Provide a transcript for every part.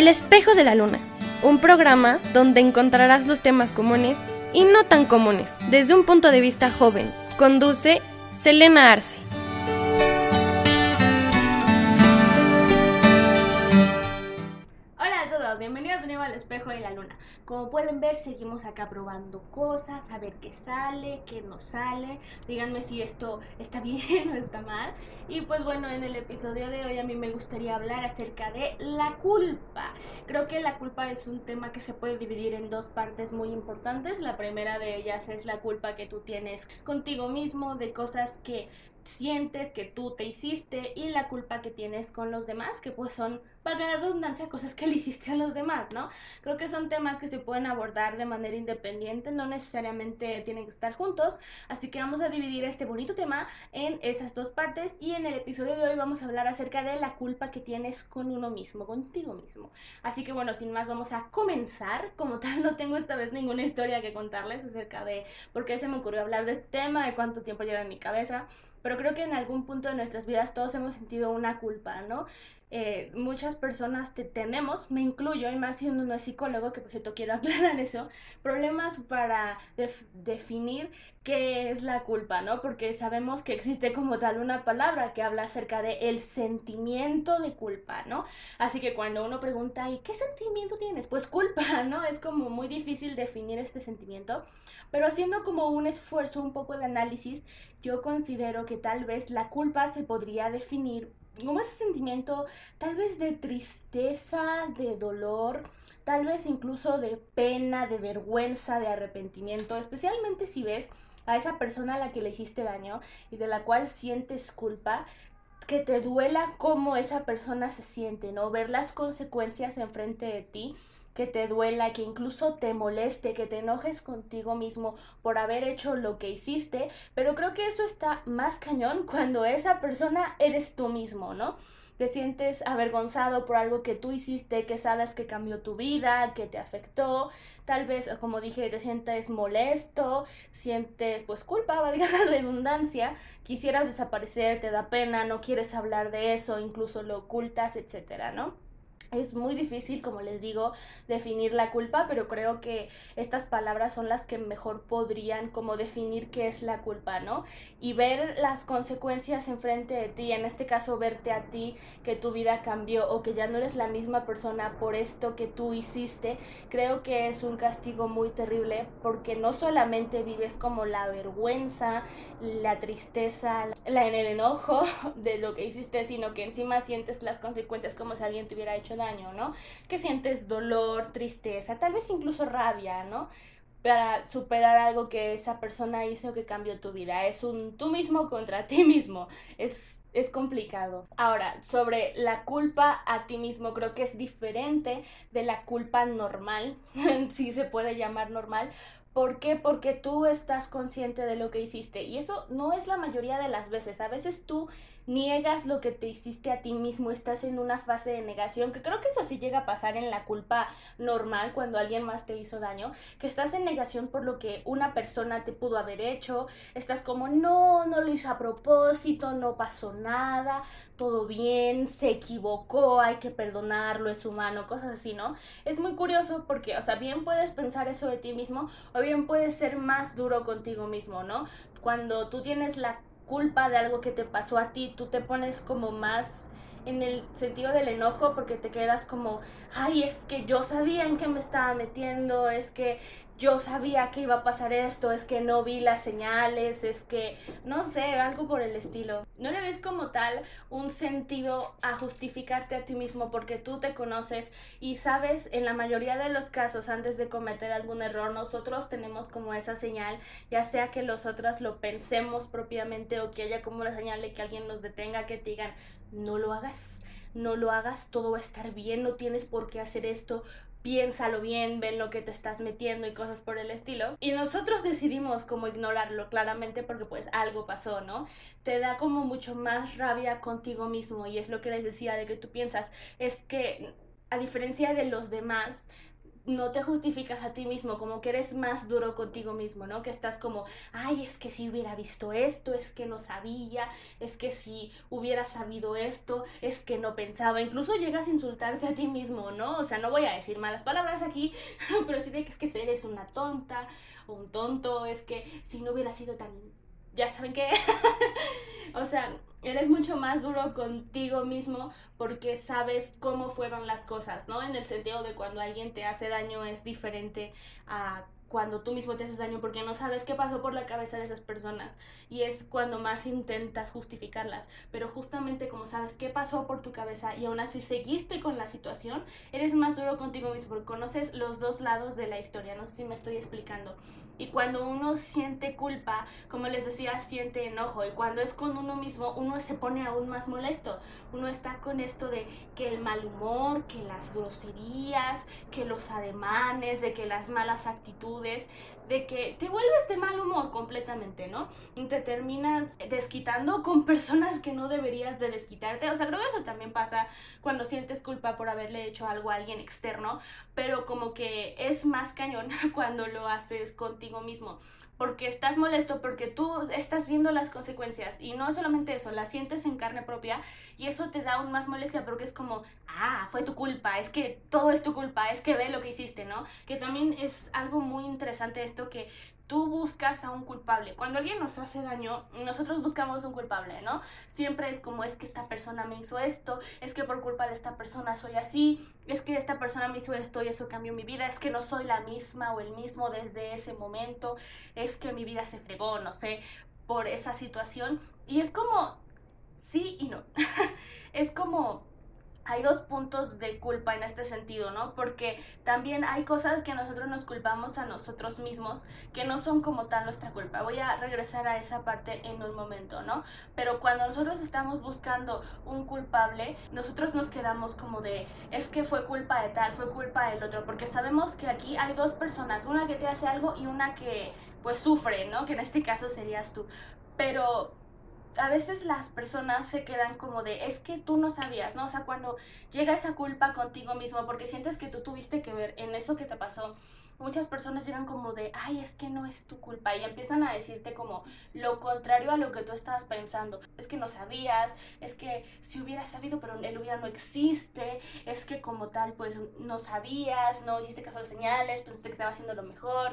El espejo de la luna, un programa donde encontrarás los temas comunes y no tan comunes desde un punto de vista joven. Conduce Selena Arce. Al espejo de la luna. Como pueden ver, seguimos acá probando cosas, a ver qué sale, qué no sale. Díganme si esto está bien o está mal. Y pues bueno, en el episodio de hoy a mí me gustaría hablar acerca de la culpa. Creo que la culpa es un tema que se puede dividir en dos partes muy importantes. La primera de ellas es la culpa que tú tienes contigo mismo de cosas que sientes que tú te hiciste y la culpa que tienes con los demás, que pues son, para la redundancia, cosas que le hiciste a los demás, ¿no? Creo que son temas que se pueden abordar de manera independiente, no necesariamente tienen que estar juntos, así que vamos a dividir este bonito tema en esas dos partes y en el episodio de hoy vamos a hablar acerca de la culpa que tienes con uno mismo, contigo mismo. Así que bueno, sin más vamos a comenzar, como tal no tengo esta vez ninguna historia que contarles acerca de por qué se me ocurrió hablar de este tema, de cuánto tiempo lleva en mi cabeza pero creo que en algún punto de nuestras vidas todos hemos sentido una culpa, ¿no? Eh, muchas personas te, tenemos, me incluyo, y más si uno no es psicólogo, que por cierto quiero aclarar eso, problemas para definir qué es la culpa, ¿no? Porque sabemos que existe como tal una palabra que habla acerca de el sentimiento de culpa, ¿no? Así que cuando uno pregunta, ¿y qué sentimiento tienes? Pues culpa, ¿no? Es como muy difícil definir este sentimiento, pero haciendo como un esfuerzo, un poco de análisis, yo considero que tal vez la culpa se podría definir como ese sentimiento tal vez de tristeza, de dolor, tal vez incluso de pena, de vergüenza, de arrepentimiento, especialmente si ves a esa persona a la que le hiciste daño y de la cual sientes culpa, que te duela cómo esa persona se siente, ¿no? Ver las consecuencias enfrente de ti que te duela, que incluso te moleste, que te enojes contigo mismo por haber hecho lo que hiciste, pero creo que eso está más cañón cuando esa persona eres tú mismo, ¿no? Te sientes avergonzado por algo que tú hiciste, que sabes que cambió tu vida, que te afectó, tal vez, como dije, te sientes molesto, sientes pues culpa, valga la redundancia, quisieras desaparecer, te da pena, no quieres hablar de eso, incluso lo ocultas, etcétera, ¿no? Es muy difícil, como les digo, definir la culpa, pero creo que estas palabras son las que mejor podrían como definir qué es la culpa, ¿no? Y ver las consecuencias enfrente de ti, en este caso verte a ti que tu vida cambió o que ya no eres la misma persona por esto que tú hiciste, creo que es un castigo muy terrible porque no solamente vives como la vergüenza, la tristeza, la, en el enojo de lo que hiciste, sino que encima sientes las consecuencias como si alguien te hubiera hecho daño, ¿no? Que sientes dolor, tristeza, tal vez incluso rabia, ¿no? Para superar algo que esa persona hizo que cambió tu vida. Es un tú mismo contra ti mismo. Es es complicado. Ahora, sobre la culpa a ti mismo, creo que es diferente de la culpa normal, si se puede llamar normal. ¿Por qué? Porque tú estás consciente de lo que hiciste. Y eso no es la mayoría de las veces. A veces tú niegas lo que te hiciste a ti mismo, estás en una fase de negación, que creo que eso sí llega a pasar en la culpa normal cuando alguien más te hizo daño, que estás en negación por lo que una persona te pudo haber hecho, estás como, no, no lo hizo a propósito, no pasó nada, todo bien, se equivocó, hay que perdonarlo, es humano, cosas así, ¿no? Es muy curioso porque, o sea, bien puedes pensar eso de ti mismo o bien puedes ser más duro contigo mismo, ¿no? Cuando tú tienes la culpa de algo que te pasó a ti, tú te pones como más en el sentido del enojo porque te quedas como, ay, es que yo sabía en qué me estaba metiendo, es que yo sabía que iba a pasar esto, es que no vi las señales, es que, no sé, algo por el estilo. No le ves como tal un sentido a justificarte a ti mismo porque tú te conoces y sabes, en la mayoría de los casos, antes de cometer algún error, nosotros tenemos como esa señal, ya sea que los otros lo pensemos propiamente o que haya como una señal de que alguien nos detenga, que te digan, no lo hagas no lo hagas, todo va a estar bien, no tienes por qué hacer esto, piénsalo bien, ven lo que te estás metiendo y cosas por el estilo. Y nosotros decidimos como ignorarlo claramente porque pues algo pasó, ¿no? Te da como mucho más rabia contigo mismo y es lo que les decía de que tú piensas, es que a diferencia de los demás, no te justificas a ti mismo, como que eres más duro contigo mismo, ¿no? Que estás como, ay, es que si hubiera visto esto, es que no sabía, es que si hubiera sabido esto, es que no pensaba, incluso llegas a insultarte a ti mismo, ¿no? O sea, no voy a decir malas palabras aquí, pero sí de que es que eres una tonta o un tonto, es que si no hubiera sido tan ya saben qué. o sea, eres mucho más duro contigo mismo porque sabes cómo fueron las cosas, ¿no? En el sentido de cuando alguien te hace daño es diferente a cuando tú mismo te haces daño porque no sabes qué pasó por la cabeza de esas personas y es cuando más intentas justificarlas, pero justamente como sabes qué pasó por tu cabeza y aún así seguiste con la situación, eres más duro contigo mismo porque conoces los dos lados de la historia, no sé si me estoy explicando. Y cuando uno siente culpa, como les decía, siente enojo. Y cuando es con uno mismo, uno se pone aún más molesto. Uno está con esto de que el mal humor, que las groserías, que los ademanes, de que las malas actitudes, de que te vuelves de mal humor completamente, ¿no? Y te terminas desquitando con personas que no deberías de desquitarte. O sea, creo que eso también pasa cuando sientes culpa por haberle hecho algo a alguien externo, pero como que es más cañón cuando lo haces contigo mismo porque estás molesto, porque tú estás viendo las consecuencias y no solamente eso, las sientes en carne propia y eso te da aún más molestia porque es como, ah, fue tu culpa, es que todo es tu culpa, es que ve lo que hiciste, ¿no? Que también es algo muy interesante esto que tú buscas a un culpable. Cuando alguien nos hace daño, nosotros buscamos un culpable, ¿no? Siempre es como es que esta persona me hizo esto, es que por culpa de esta persona soy así, es que esta persona me hizo esto y eso cambió mi vida, es que no soy la misma o el mismo desde ese momento, es que mi vida se fregó, no sé, por esa situación. Y es como, sí y no. es como hay dos puntos de culpa en este sentido, ¿no? Porque también hay cosas que nosotros nos culpamos a nosotros mismos que no son como tal nuestra culpa. Voy a regresar a esa parte en un momento, ¿no? Pero cuando nosotros estamos buscando un culpable, nosotros nos quedamos como de, es que fue culpa de tal, fue culpa del otro, porque sabemos que aquí hay dos personas, una que te hace algo y una que pues sufre, ¿no? Que en este caso serías tú. Pero a veces las personas se quedan como de, es que tú no sabías, ¿no? O sea, cuando llega esa culpa contigo mismo porque sientes que tú tuviste que ver en eso que te pasó, muchas personas llegan como de, ay, es que no es tu culpa y empiezan a decirte como lo contrario a lo que tú estabas pensando. Es que no sabías, es que si hubieras sabido, pero el hubiera no existe, es que como tal, pues no sabías, no hiciste caso a las señales, pensaste que estaba haciendo lo mejor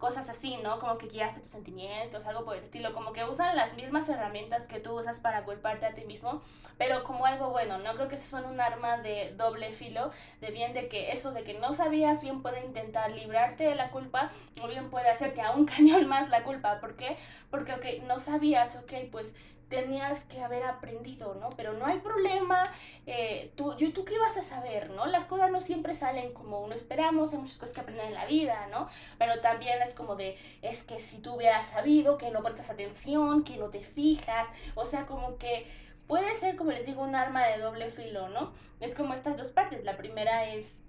cosas así, ¿no? Como que guiaste tus sentimientos, algo por el estilo, como que usan las mismas herramientas que tú usas para culparte a ti mismo, pero como algo bueno, no creo que son un arma de doble filo, de bien de que eso de que no sabías bien puede intentar librarte de la culpa o bien puede hacerte a un cañón más la culpa, ¿por qué? Porque, ok, no sabías, ok, pues tenías que haber aprendido, ¿no? Pero no hay problema, eh, tú, yo, ¿tú qué vas a saber, no? Las cosas no siempre salen como uno esperamos, hay muchas cosas que aprender en la vida, ¿no? Pero también es como de, es que si tú hubieras sabido, que no prestas atención, que no te fijas, o sea, como que puede ser, como les digo, un arma de doble filo, ¿no? Es como estas dos partes, la primera es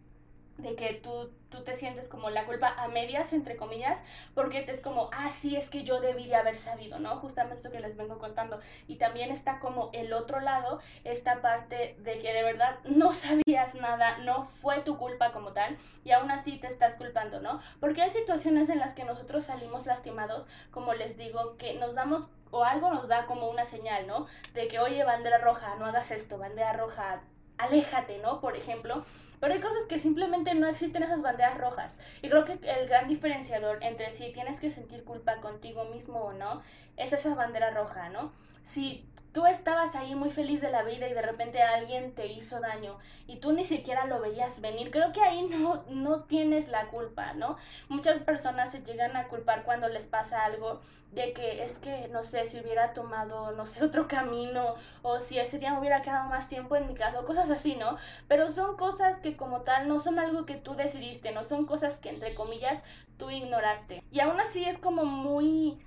de que tú, tú te sientes como la culpa a medias, entre comillas, porque te es como, ah, es que yo debí de haber sabido, ¿no? Justamente esto que les vengo contando. Y también está como el otro lado, esta parte de que de verdad no sabías nada, no fue tu culpa como tal, y aún así te estás culpando, ¿no? Porque hay situaciones en las que nosotros salimos lastimados, como les digo, que nos damos o algo nos da como una señal, ¿no? De que, oye, bandera roja, no hagas esto, bandera roja, aléjate, ¿no? Por ejemplo. Pero hay cosas que simplemente no existen esas banderas rojas. Y creo que el gran diferenciador entre si tienes que sentir culpa contigo mismo o no es esa bandera roja, ¿no? Si tú estabas ahí muy feliz de la vida y de repente alguien te hizo daño y tú ni siquiera lo veías venir, creo que ahí no, no tienes la culpa, ¿no? Muchas personas se llegan a culpar cuando les pasa algo de que es que, no sé, si hubiera tomado, no sé, otro camino o si ese día me hubiera quedado más tiempo en mi casa o cosas así, ¿no? Pero son cosas que como tal no son algo que tú decidiste, no son cosas que entre comillas tú ignoraste. Y aún así es como muy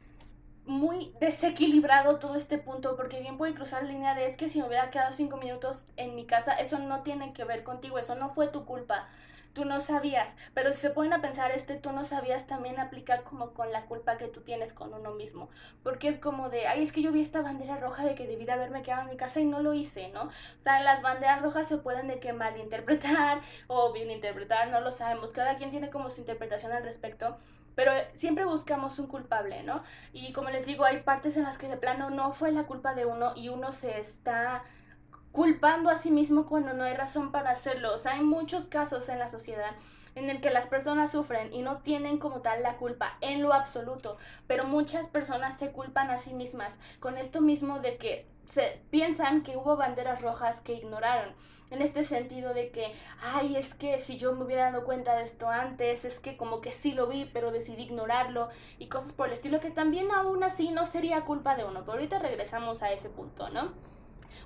muy desequilibrado todo este punto, porque bien puede cruzar línea de es que si me hubiera quedado cinco minutos en mi casa, eso no tiene que ver contigo, eso no fue tu culpa tú no sabías, pero si se ponen a pensar, este tú no sabías también aplica como con la culpa que tú tienes con uno mismo, porque es como de, ay, es que yo vi esta bandera roja de que debí de haberme quedado en mi casa y no lo hice, ¿no? O sea, las banderas rojas se pueden de que malinterpretar o bien interpretar, no lo sabemos, cada quien tiene como su interpretación al respecto, pero siempre buscamos un culpable, ¿no? Y como les digo, hay partes en las que de plano no fue la culpa de uno y uno se está culpando a sí mismo cuando no hay razón para hacerlo. O sea, hay muchos casos en la sociedad en el que las personas sufren y no tienen como tal la culpa en lo absoluto, pero muchas personas se culpan a sí mismas con esto mismo de que se piensan que hubo banderas rojas que ignoraron. En este sentido de que, ay, es que si yo me hubiera dado cuenta de esto antes, es que como que sí lo vi, pero decidí ignorarlo y cosas por el estilo que también aún así no sería culpa de uno. Pero ahorita regresamos a ese punto, ¿no?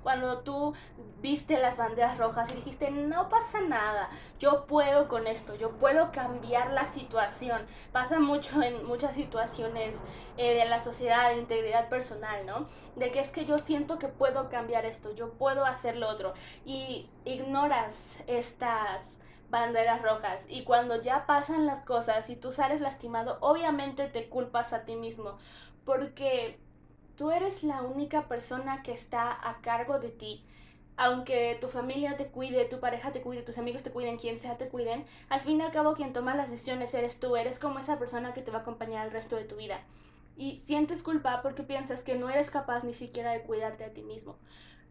Cuando tú viste las banderas rojas y dijiste, no pasa nada, yo puedo con esto, yo puedo cambiar la situación. Pasa mucho en muchas situaciones eh, de la sociedad, de integridad personal, ¿no? De que es que yo siento que puedo cambiar esto, yo puedo hacer lo otro. Y ignoras estas banderas rojas y cuando ya pasan las cosas y tú sales lastimado, obviamente te culpas a ti mismo porque tú eres la única persona que está a cargo de ti. Aunque tu familia te cuide, tu pareja te cuide, tus amigos te cuiden, quien sea te cuiden, al fin y al cabo quien toma las decisiones eres tú, eres como esa persona que te va a acompañar el resto de tu vida. Y sientes culpa porque piensas que no eres capaz ni siquiera de cuidarte a ti mismo.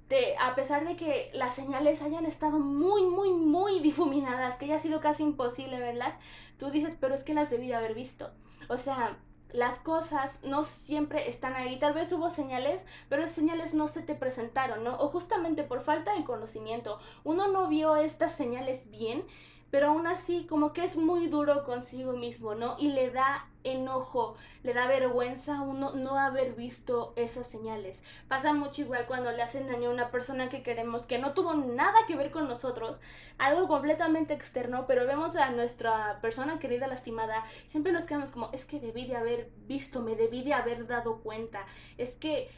Te, a pesar de que las señales hayan estado muy, muy, muy difuminadas, que haya sido casi imposible verlas, tú dices, pero es que las debí haber visto. O sea, las cosas no siempre están ahí. Tal vez hubo señales, pero esas señales no se te presentaron, ¿no? O justamente por falta de conocimiento. Uno no vio estas señales bien pero aún así como que es muy duro consigo mismo, ¿no? Y le da enojo, le da vergüenza a uno no haber visto esas señales. Pasa mucho igual cuando le hacen daño a una persona que queremos, que no tuvo nada que ver con nosotros, algo completamente externo, pero vemos a nuestra persona querida lastimada, siempre nos quedamos como, es que debí de haber visto, me debí de haber dado cuenta, es que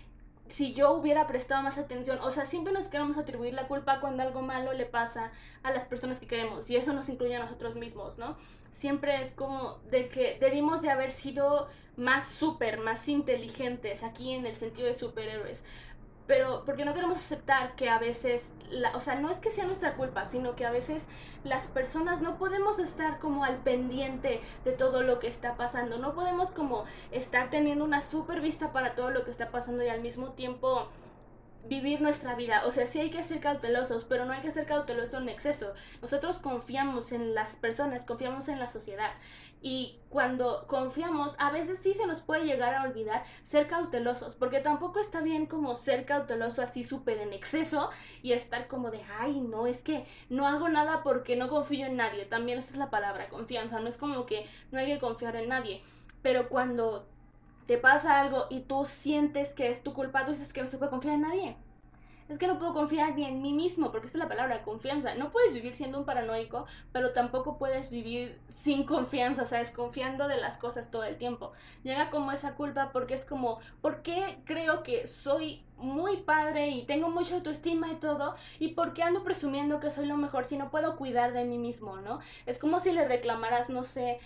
si yo hubiera prestado más atención, o sea, siempre nos queremos atribuir la culpa cuando algo malo le pasa a las personas que queremos y eso nos incluye a nosotros mismos, ¿no? Siempre es como de que debimos de haber sido más súper, más inteligentes aquí en el sentido de superhéroes pero porque no queremos aceptar que a veces, la, o sea, no es que sea nuestra culpa, sino que a veces las personas no podemos estar como al pendiente de todo lo que está pasando, no podemos como estar teniendo una super vista para todo lo que está pasando y al mismo tiempo vivir nuestra vida. O sea, sí hay que ser cautelosos, pero no hay que ser cautelosos en exceso. Nosotros confiamos en las personas, confiamos en la sociedad. Y cuando confiamos, a veces sí se nos puede llegar a olvidar ser cautelosos, porque tampoco está bien como ser cauteloso así súper en exceso y estar como de, ay, no, es que no hago nada porque no confío en nadie. También esa es la palabra, confianza. No es como que no hay que confiar en nadie. Pero cuando te pasa algo y tú sientes que es tu culpa, tú dices que no se puede confiar en nadie. Es que no puedo confiar ni en mí mismo, porque esa es la palabra, confianza. No puedes vivir siendo un paranoico, pero tampoco puedes vivir sin confianza, o sea, desconfiando de las cosas todo el tiempo. Llega como esa culpa porque es como, ¿por qué creo que soy muy padre y tengo mucha autoestima y todo, y por qué ando presumiendo que soy lo mejor si no puedo cuidar de mí mismo, ¿no? Es como si le reclamaras, no sé,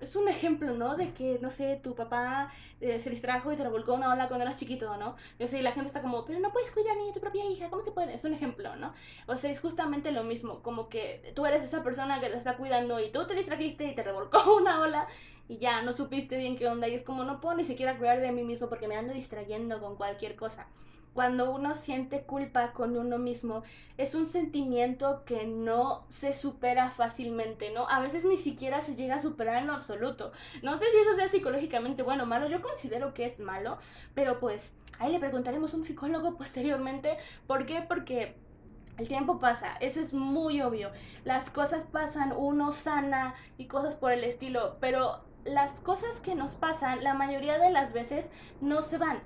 es un ejemplo, ¿no? De que, no sé, tu papá eh, se distrajo y te revolcó una ola cuando eras chiquito, ¿no? Yo sé, y la gente está como, pero no puedes cuidar ni de tu propia hija, ¿cómo se puede? Es un ejemplo, ¿no? O sea, es justamente lo mismo, como que tú eres esa persona que te está cuidando y tú te distrajiste y te revolcó una ola y ya no supiste bien qué onda y es como no puedo ni siquiera cuidar de mí mismo porque me ando distrayendo con cualquier cosa. Cuando uno siente culpa con uno mismo, es un sentimiento que no se supera fácilmente, ¿no? A veces ni siquiera se llega a superar en lo absoluto. No sé si eso sea psicológicamente bueno o malo, yo considero que es malo, pero pues ahí le preguntaremos a un psicólogo posteriormente. ¿Por qué? Porque el tiempo pasa, eso es muy obvio. Las cosas pasan, uno sana y cosas por el estilo, pero las cosas que nos pasan la mayoría de las veces no se van.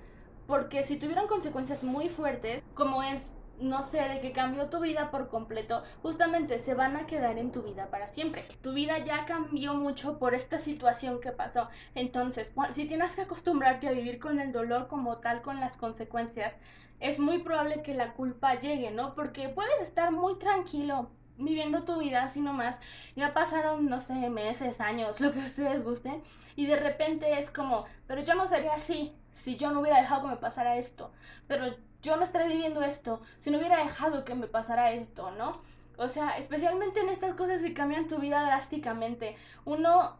Porque si tuvieran consecuencias muy fuertes, como es no sé, de que cambió tu vida por completo, justamente se van a quedar en tu vida para siempre. Tu vida ya cambió mucho por esta situación que pasó. Entonces, si tienes que acostumbrarte a vivir con el dolor como tal, con las consecuencias, es muy probable que la culpa llegue, ¿no? Porque puedes estar muy tranquilo viviendo tu vida así nomás, ya pasaron, no sé, meses, años, lo que ustedes gusten, y de repente es como, pero yo no sería así si yo no hubiera dejado que me pasara esto, pero yo no estaría viviendo esto si no hubiera dejado que me pasara esto, ¿no? O sea, especialmente en estas cosas que cambian tu vida drásticamente, uno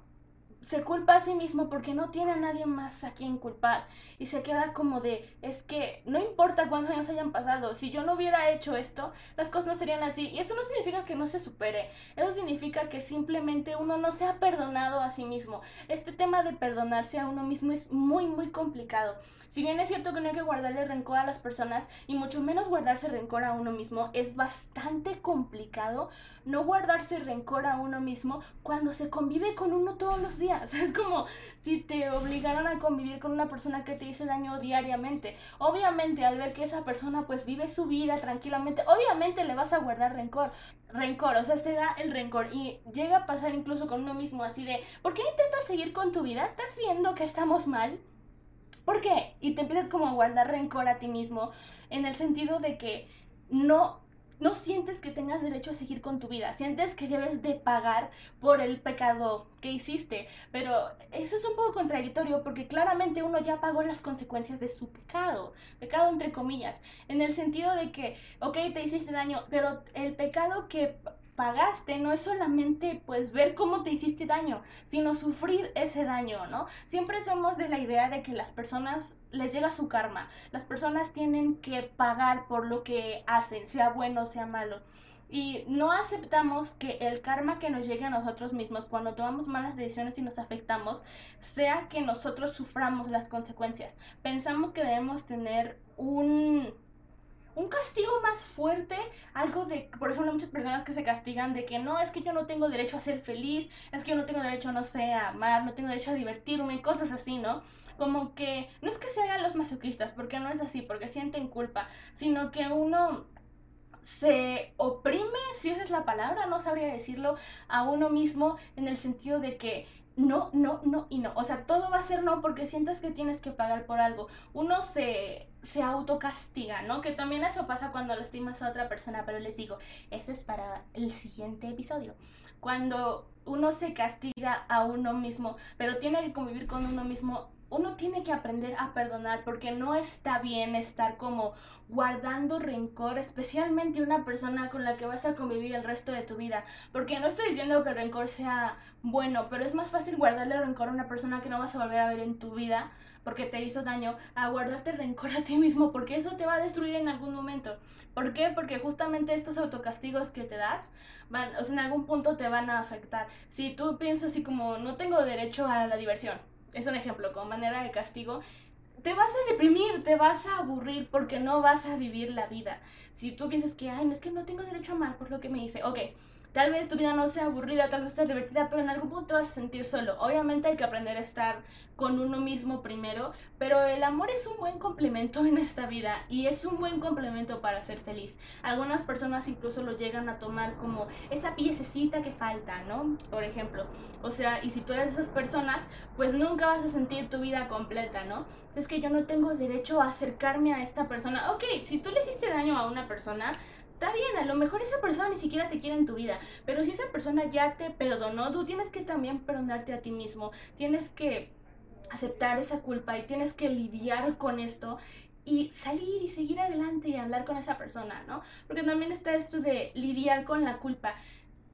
se culpa a sí mismo porque no tiene a nadie más a quien culpar y se queda como de, es que no importa cuántos años hayan pasado, si yo no hubiera hecho esto, las cosas no serían así. Y eso no significa que no se supere, eso significa que simplemente uno no se ha perdonado a sí mismo. Este tema de perdonarse a uno mismo es muy, muy complicado. Si bien es cierto que no hay que guardarle rencor a las personas y mucho menos guardarse rencor a uno mismo, es bastante complicado no guardarse rencor a uno mismo cuando se convive con uno todos los días. Es como si te obligaran a convivir con una persona que te hizo daño diariamente. Obviamente al ver que esa persona pues vive su vida tranquilamente, obviamente le vas a guardar rencor. Rencor, o sea, se da el rencor y llega a pasar incluso con uno mismo así de, ¿por qué intentas seguir con tu vida? ¿Estás viendo que estamos mal? ¿Por qué? Y te empiezas como a guardar rencor a ti mismo en el sentido de que no no sientes que tengas derecho a seguir con tu vida, sientes que debes de pagar por el pecado que hiciste, pero eso es un poco contradictorio porque claramente uno ya pagó las consecuencias de su pecado, pecado entre comillas, en el sentido de que, ok, te hiciste daño, pero el pecado que pagaste no es solamente pues ver cómo te hiciste daño, sino sufrir ese daño, ¿no? Siempre somos de la idea de que las personas les llega su karma, las personas tienen que pagar por lo que hacen, sea bueno o sea malo. Y no aceptamos que el karma que nos llegue a nosotros mismos cuando tomamos malas decisiones y nos afectamos, sea que nosotros suframos las consecuencias. Pensamos que debemos tener un un castigo más fuerte, algo de, por ejemplo, muchas personas que se castigan de que no, es que yo no tengo derecho a ser feliz, es que yo no tengo derecho, no sé, a amar, no tengo derecho a divertirme, cosas así, ¿no? Como que no es que se hagan los masoquistas, porque no es así, porque sienten culpa, sino que uno se oprime, si esa es la palabra, no sabría decirlo, a uno mismo en el sentido de que no, no, no y no. O sea, todo va a ser no porque sientes que tienes que pagar por algo. Uno se, se autocastiga, ¿no? Que también eso pasa cuando lastimas a otra persona, pero les digo, eso es para el siguiente episodio. Cuando uno se castiga a uno mismo, pero tiene que convivir con uno mismo uno tiene que aprender a perdonar porque no está bien estar como guardando rencor, especialmente una persona con la que vas a convivir el resto de tu vida. Porque no estoy diciendo que el rencor sea bueno, pero es más fácil guardarle rencor a una persona que no vas a volver a ver en tu vida porque te hizo daño, a guardarte rencor a ti mismo, porque eso te va a destruir en algún momento. ¿Por qué? Porque justamente estos autocastigos que te das, van, o sea, en algún punto te van a afectar. Si tú piensas así como, no tengo derecho a la diversión, es un ejemplo, como manera de castigo, te vas a deprimir, te vas a aburrir porque no vas a vivir la vida. Si tú piensas que, ay, no es que no tengo derecho a amar por lo que me hice, ok, Tal vez tu vida no sea aburrida, tal vez sea divertida, pero en algún punto vas a sentir solo. Obviamente hay que aprender a estar con uno mismo primero, pero el amor es un buen complemento en esta vida y es un buen complemento para ser feliz. Algunas personas incluso lo llegan a tomar como esa piececita que falta, ¿no? Por ejemplo. O sea, y si tú eres de esas personas, pues nunca vas a sentir tu vida completa, ¿no? Es que yo no tengo derecho a acercarme a esta persona. Ok, si tú le hiciste daño a una persona, Está bien, a lo mejor esa persona ni siquiera te quiere en tu vida, pero si esa persona ya te perdonó, tú tienes que también perdonarte a ti mismo, tienes que aceptar esa culpa y tienes que lidiar con esto y salir y seguir adelante y hablar con esa persona, ¿no? Porque también está esto de lidiar con la culpa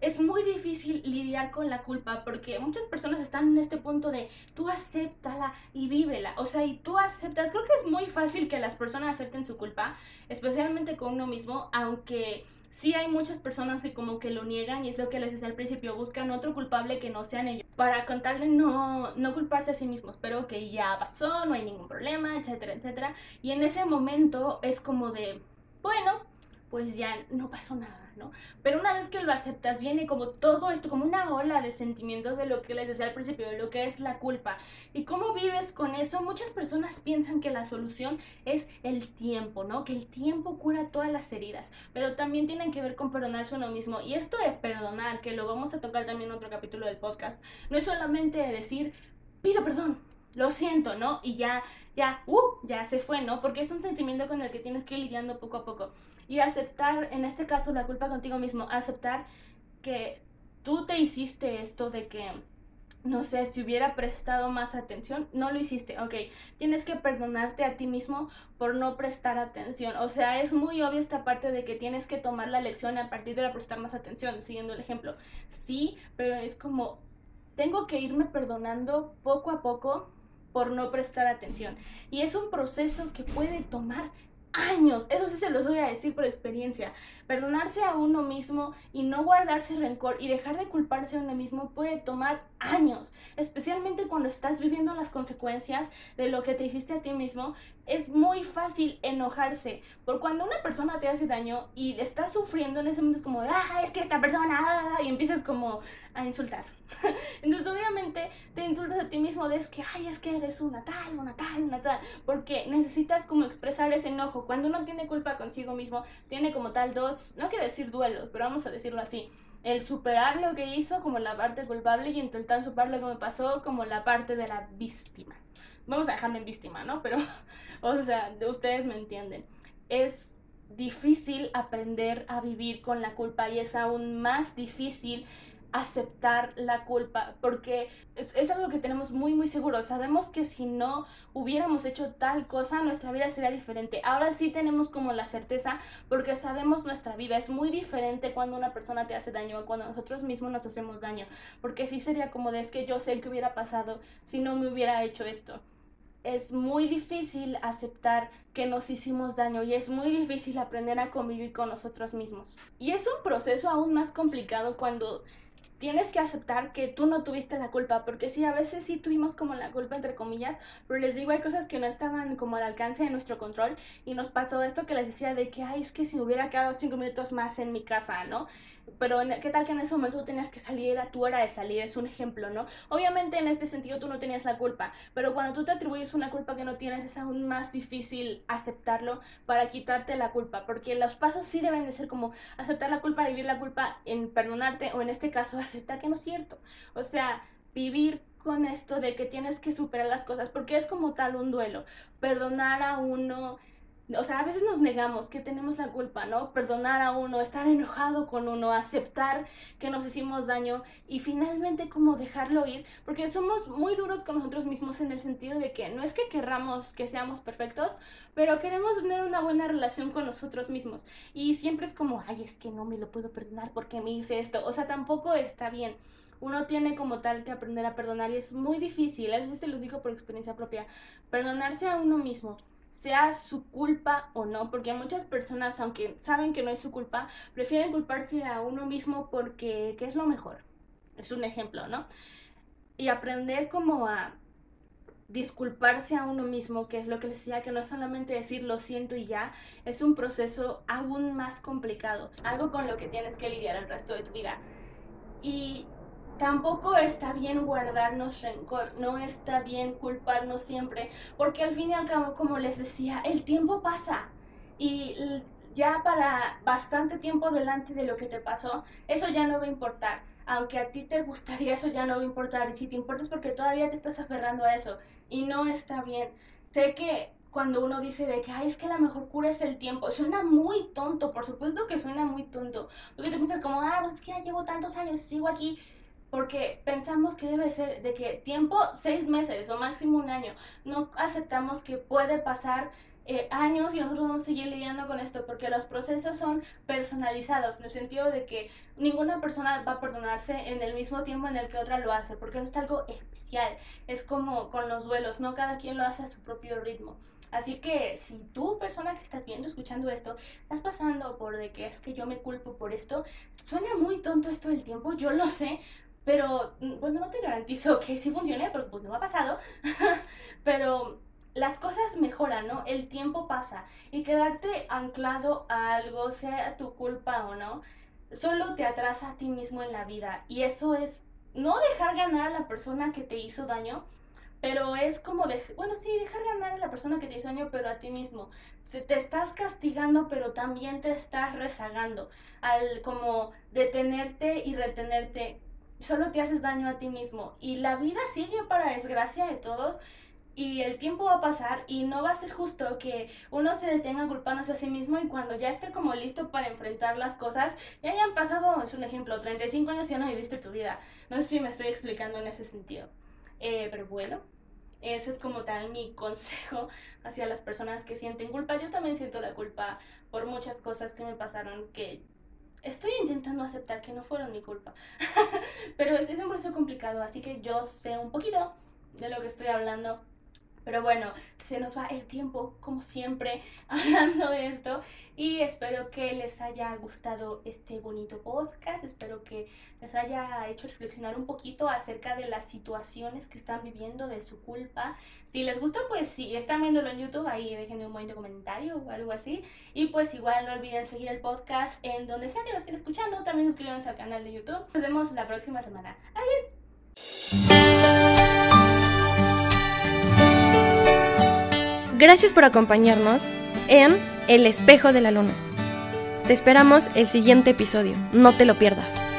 es muy difícil lidiar con la culpa porque muchas personas están en este punto de tú acéptala y vívela. O sea, y tú aceptas. Creo que es muy fácil que las personas acepten su culpa, especialmente con uno mismo, aunque sí hay muchas personas que como que lo niegan y es lo que les decía al principio, buscan otro culpable que no sean ellos para contarle no, no culparse a sí mismos, pero que ya pasó, no hay ningún problema, etcétera, etcétera. Y en ese momento es como de, bueno, pues ya no pasó nada, ¿no? Pero una vez que lo aceptas, viene como todo esto, como una ola de sentimientos de lo que les decía al principio, de lo que es la culpa. Y cómo vives con eso, muchas personas piensan que la solución es el tiempo, ¿no? Que el tiempo cura todas las heridas, pero también tienen que ver con perdonarse uno mismo. Y esto de perdonar, que lo vamos a tocar también en otro capítulo del podcast, no es solamente decir, pido perdón, lo siento, ¿no? Y ya, ya, uh, ya se fue, ¿no? Porque es un sentimiento con el que tienes que ir lidiando poco a poco. Y aceptar, en este caso, la culpa contigo mismo, aceptar que tú te hiciste esto de que, no sé, si hubiera prestado más atención, no lo hiciste, ok, tienes que perdonarte a ti mismo por no prestar atención. O sea, es muy obvia esta parte de que tienes que tomar la lección a partir de la prestar más atención, siguiendo el ejemplo. Sí, pero es como, tengo que irme perdonando poco a poco por no prestar atención. Y es un proceso que puede tomar años, eso sí se los voy a decir por experiencia. Perdonarse a uno mismo y no guardarse rencor y dejar de culparse a uno mismo puede tomar años, especialmente cuando estás viviendo las consecuencias de lo que te hiciste a ti mismo. Es muy fácil enojarse por cuando una persona te hace daño y estás sufriendo en ese momento es como, ah, es que esta persona, ah", y empiezas como a insultar. Entonces obviamente te insultas a ti mismo de es que, ay, es que eres una tal, una tal, una tal, porque necesitas como expresar ese enojo. Cuando uno tiene culpa consigo mismo, tiene como tal dos, no quiero decir duelos, pero vamos a decirlo así el superar lo que hizo como la parte culpable y intentar superar lo que me pasó como la parte de la víctima. Vamos a dejarme en víctima, ¿no? Pero, o sea, ustedes me entienden. Es difícil aprender a vivir con la culpa y es aún más difícil aceptar la culpa, porque es, algo que tenemos muy, muy seguro. Sabemos que si no hubiéramos hecho tal cosa, nuestra vida sería diferente. Ahora sí tenemos como la certeza, porque sabemos nuestra vida. Es muy diferente cuando una persona te hace daño o cuando nosotros mismos nos hacemos daño, porque sí sería como de es que yo sé que hubiera pasado si no me hubiera hecho esto es muy difícil aceptar que nos hicimos daño y es muy difícil aprender a convivir con nosotros mismos. Y es un proceso aún más complicado cuando tienes que aceptar que tú no tuviste la culpa, porque sí, a veces sí tuvimos como la culpa, entre comillas, pero les digo, hay cosas que no estaban como al alcance de nuestro control y nos pasó esto que les decía de que, ay, es que si hubiera quedado cinco minutos más en mi casa, ¿no? Pero ¿qué tal que en ese momento tú tenías que salir, era tu hora de salir? Es un ejemplo, ¿no? Obviamente en este sentido tú no tenías la culpa, pero cuando tú te atribuyes una culpa que no tienes es aún más difícil aceptarlo para quitarte la culpa, porque los pasos sí deben de ser como aceptar la culpa, vivir la culpa en perdonarte o en este caso aceptar que no es cierto. O sea, vivir con esto de que tienes que superar las cosas, porque es como tal un duelo. Perdonar a uno, o sea, a veces nos negamos que tenemos la culpa, ¿no? Perdonar a uno, estar enojado con uno, aceptar que nos hicimos daño y finalmente como dejarlo ir, porque somos muy duros con nosotros mismos en el sentido de que no es que querramos que seamos perfectos, pero queremos tener una buena relación con nosotros mismos y siempre es como, ay, es que no me lo puedo perdonar porque me hice esto, o sea, tampoco está bien. Uno tiene como tal que aprender a perdonar y es muy difícil, eso se lo digo por experiencia propia, perdonarse a uno mismo sea su culpa o no, porque muchas personas, aunque saben que no es su culpa, prefieren culparse a uno mismo porque es lo mejor. Es un ejemplo, ¿no? Y aprender como a disculparse a uno mismo, que es lo que decía, que no es solamente decir lo siento y ya, es un proceso aún más complicado, algo con lo que tienes que lidiar el resto de tu vida. Y tampoco está bien guardarnos rencor, no está bien culparnos siempre, porque al fin y al cabo, como les decía, el tiempo pasa y ya para bastante tiempo delante de lo que te pasó, eso ya no va a importar. Aunque a ti te gustaría, eso ya no va a importar. Y si te importa es porque todavía te estás aferrando a eso. Y no está bien. Sé que cuando uno dice de que, ay, es que la mejor cura es el tiempo, suena muy tonto, por supuesto que suena muy tonto. Porque te piensas como, ah, pues es que ya llevo tantos años, sigo aquí porque pensamos que debe ser de que tiempo seis meses o máximo un año. No aceptamos que puede pasar eh, años y nosotros vamos a seguir lidiando con esto porque los procesos son personalizados en el sentido de que ninguna persona va a perdonarse en el mismo tiempo en el que otra lo hace porque eso es algo especial. Es como con los duelos, no cada quien lo hace a su propio ritmo. Así que si tú, persona que estás viendo, escuchando esto, estás pasando por de que es que yo me culpo por esto, suena muy tonto esto del tiempo, yo lo sé, pero, bueno, no te garantizo que sí funcione, porque pues no ha pasado. Pero las cosas mejoran, ¿no? El tiempo pasa y quedarte anclado a algo, sea tu culpa o no, solo te atrasa a ti mismo en la vida y eso es no dejar ganar a la persona que te hizo daño, pero es como, de, bueno, sí, dejar ganar a la persona que te hizo daño, pero a ti mismo. Te estás castigando, pero también te estás rezagando. Al como detenerte y retenerte, solo te haces daño a ti mismo. Y la vida sigue para desgracia de todos. Y el tiempo va a pasar y no va a ser justo que uno se detenga culpándose a sí mismo y cuando ya esté como listo para enfrentar las cosas, ya hayan pasado, es un ejemplo, 35 años y ya no viviste tu vida. No sé si me estoy explicando en ese sentido. Eh, pero bueno, ese es como tal mi consejo hacia las personas que sienten culpa. Yo también siento la culpa por muchas cosas que me pasaron que estoy intentando aceptar que no fueron mi culpa. Pero es, es un proceso complicado, así que yo sé un poquito de lo que estoy hablando pero bueno, se nos va el tiempo, como siempre, hablando de esto. Y espero que les haya gustado este bonito podcast. Espero que les haya hecho reflexionar un poquito acerca de las situaciones que están viviendo, de su culpa. Si les gustó, pues si están viéndolo en YouTube, ahí déjenme un bonito comentario o algo así. Y pues igual no olviden seguir el podcast en donde sea que lo estén escuchando. También suscríbanse al canal de YouTube. Nos vemos la próxima semana. Adiós. Gracias por acompañarnos en El espejo de la luna. Te esperamos el siguiente episodio, no te lo pierdas.